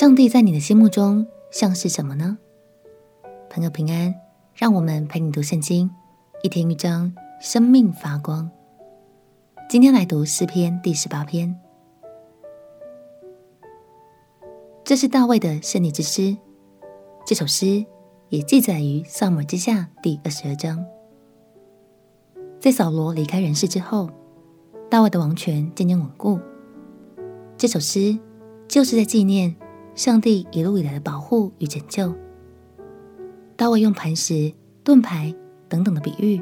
上帝在你的心目中像是什么呢？朋友平安，让我们陪你读圣经，一天一章，生命发光。今天来读诗篇第十八篇，这是大卫的胜利之诗。这首诗也记载于撒母耳记下第二十二章。在扫罗离开人世之后，大卫的王权渐渐稳固。这首诗就是在纪念。上帝一路以来的保护与拯救，大卫用磐石、盾牌等等的比喻，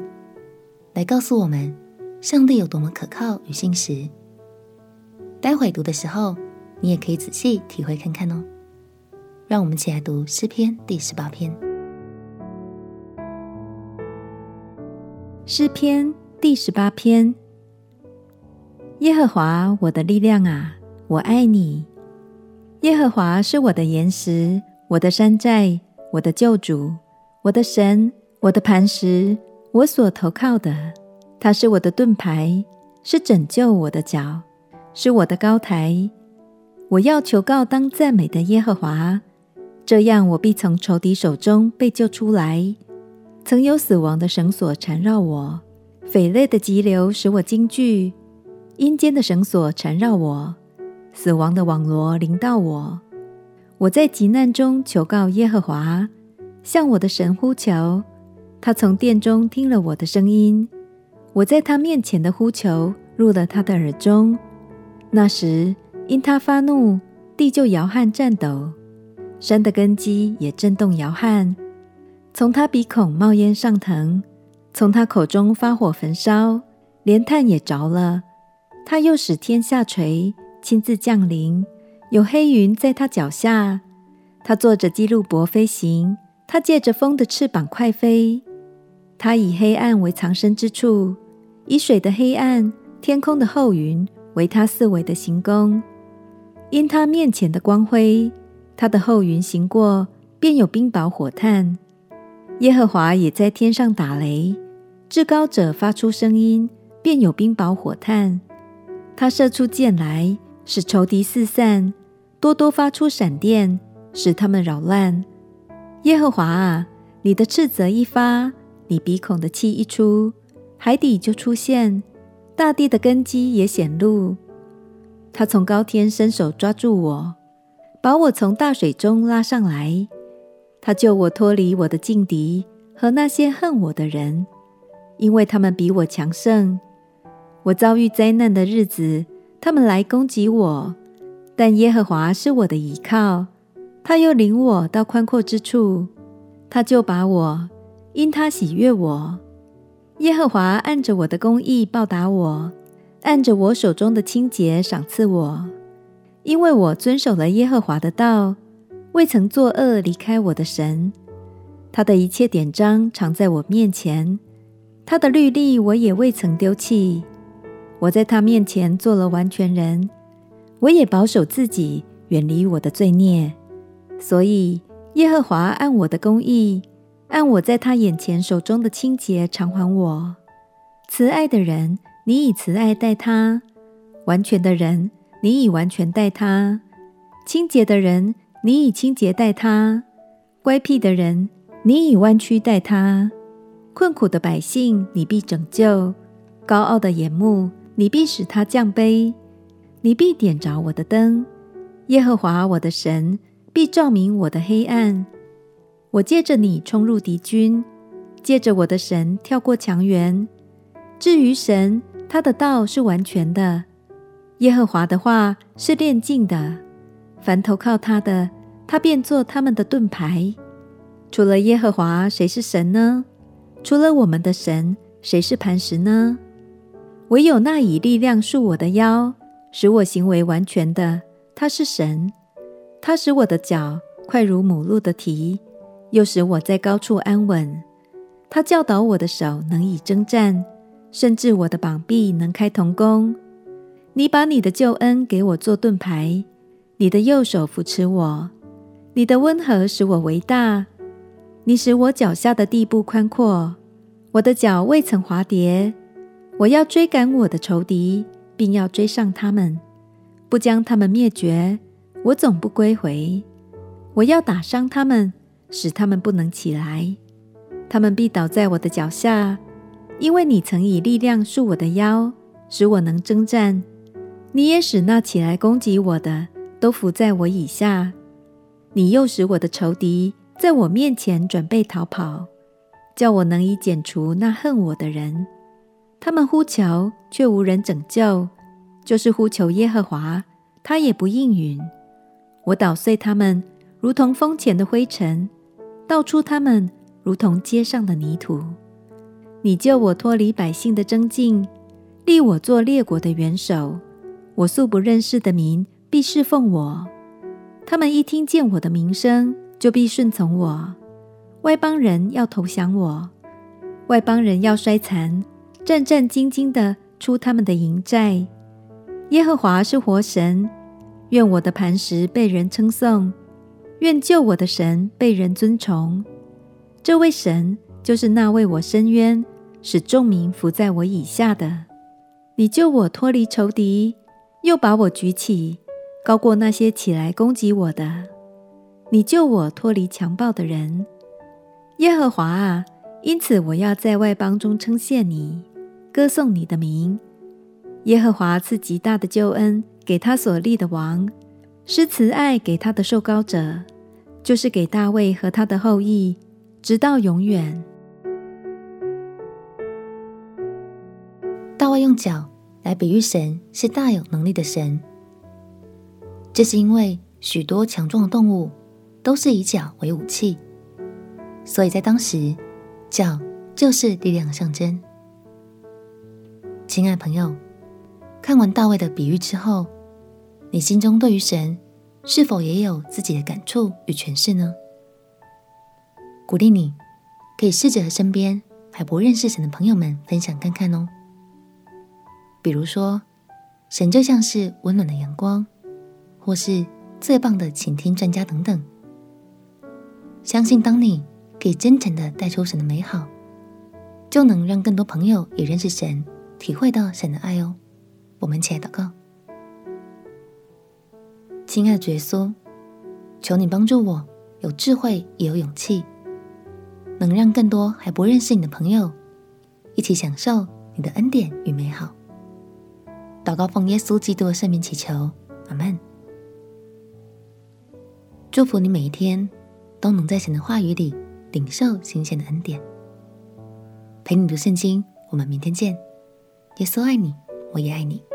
来告诉我们上帝有多么可靠与信实。待会读的时候，你也可以仔细体会看看哦。让我们一起来读诗篇第十八篇。诗篇第十八篇：耶和华我的力量啊，我爱你。耶和华是我的岩石，我的山寨，我的救主，我的神，我的磐石，我所投靠的。他是我的盾牌，是拯救我的脚，是我的高台。我要求告当赞美的耶和华，这样我必从仇敌手中被救出来。曾有死亡的绳索缠绕我，匪类的急流使我惊惧，阴间的绳索缠绕我。死亡的网罗临到我，我在急难中求告耶和华，向我的神呼求。他从殿中听了我的声音，我在他面前的呼求入了他的耳中。那时，因他发怒，地就摇撼颤抖，山的根基也震动摇撼。从他鼻孔冒烟上腾，从他口中发火焚烧，连炭也着了。他又使天下垂。亲自降临，有黑云在他脚下。他坐着基路伯飞行，他借着风的翅膀快飞。他以黑暗为藏身之处，以水的黑暗、天空的厚云为他四围的行宫。因他面前的光辉，他的后云行过，便有冰雹火炭。耶和华也在天上打雷，至高者发出声音，便有冰雹火炭。他射出箭来。使仇敌四散，多多发出闪电，使他们扰乱。耶和华啊，你的斥责一发，你鼻孔的气一出，海底就出现，大地的根基也显露。他从高天伸手抓住我，把我从大水中拉上来。他救我脱离我的劲敌和那些恨我的人，因为他们比我强盛。我遭遇灾难的日子。他们来攻击我，但耶和华是我的依靠，他又领我到宽阔之处，他就把我，因他喜悦我。耶和华按着我的公义报答我，按着我手中的清洁赏赐我，因为我遵守了耶和华的道，未曾作恶离开我的神。他的一切典章常在我面前，他的律例我也未曾丢弃。我在他面前做了完全人，我也保守自己，远离我的罪孽。所以耶和华按我的公义，按我在他眼前手中的清洁偿还我。慈爱的人，你以慈爱待他；完全的人，你以完全待他；清洁的人，你以清洁待他；乖僻的人，你以弯曲待他；困苦的百姓，你必拯救；高傲的眼目。你必使他降卑，你必点着我的灯，耶和华我的神必照明我的黑暗。我借着你冲入敌军，借着我的神跳过墙垣。至于神，他的道是完全的，耶和华的话是炼净的。凡投靠他的，他便做他们的盾牌。除了耶和华，谁是神呢？除了我们的神，谁是磐石呢？唯有那以力量束我的腰，使我行为完全的，他是神。他使我的脚快如母鹿的蹄，又使我在高处安稳。他教导我的手能以征战，甚至我的膀臂能开铜弓。你把你的救恩给我做盾牌，你的右手扶持我，你的温和使我为大。你使我脚下的地步宽阔，我的脚未曾滑跌。我要追赶我的仇敌，并要追上他们，不将他们灭绝。我总不归回。我要打伤他们，使他们不能起来。他们必倒在我的脚下，因为你曾以力量束我的腰，使我能征战。你也使那起来攻击我的都伏在我以下。你又使我的仇敌在我面前准备逃跑，叫我能以剪除那恨我的人。他们呼求，却无人拯救；就是呼求耶和华，他也不应允。我捣碎他们，如同风前的灰尘；倒出他们，如同街上的泥土。你救我脱离百姓的争竞，立我做列国的元首。我素不认识的民必侍奉我，他们一听见我的名声，就必顺从我。外邦人要投降我，外邦人要衰残，战战兢兢地出他们的营寨。耶和华是活神，愿我的磐石被人称颂，愿救我的神被人尊崇。这位神就是那为我伸冤，使众民伏在我以下的。你救我脱离仇敌。又把我举起，高过那些起来攻击我的。你救我脱离强暴的人，耶和华啊！因此我要在外邦中称谢你，歌颂你的名。耶和华赐极大的救恩给他所立的王，施慈爱给他的受膏者，就是给大卫和他的后裔，直到永远。大卫用脚。来比喻神是大有能力的神，这是因为许多强壮的动物都是以脚为武器，所以在当时，脚就是力量的象征。亲爱朋友，看完大卫的比喻之后，你心中对于神是否也有自己的感触与诠释呢？鼓励你可以试着和身边还不认识神的朋友们分享看看哦。比如说，神就像是温暖的阳光，或是最棒的倾听专家等等。相信当你可以真诚的带出神的美好，就能让更多朋友也认识神，体会到神的爱哦。我们一起来祷告，亲爱的耶稣，求你帮助我有智慧也有勇气，能让更多还不认识你的朋友一起享受你的恩典与美好。祷告奉耶稣基督的圣名祈求，阿门。祝福你每一天都能在神的话语里领受新鲜的恩典。陪你读圣经，我们明天见。耶稣爱你，我也爱你。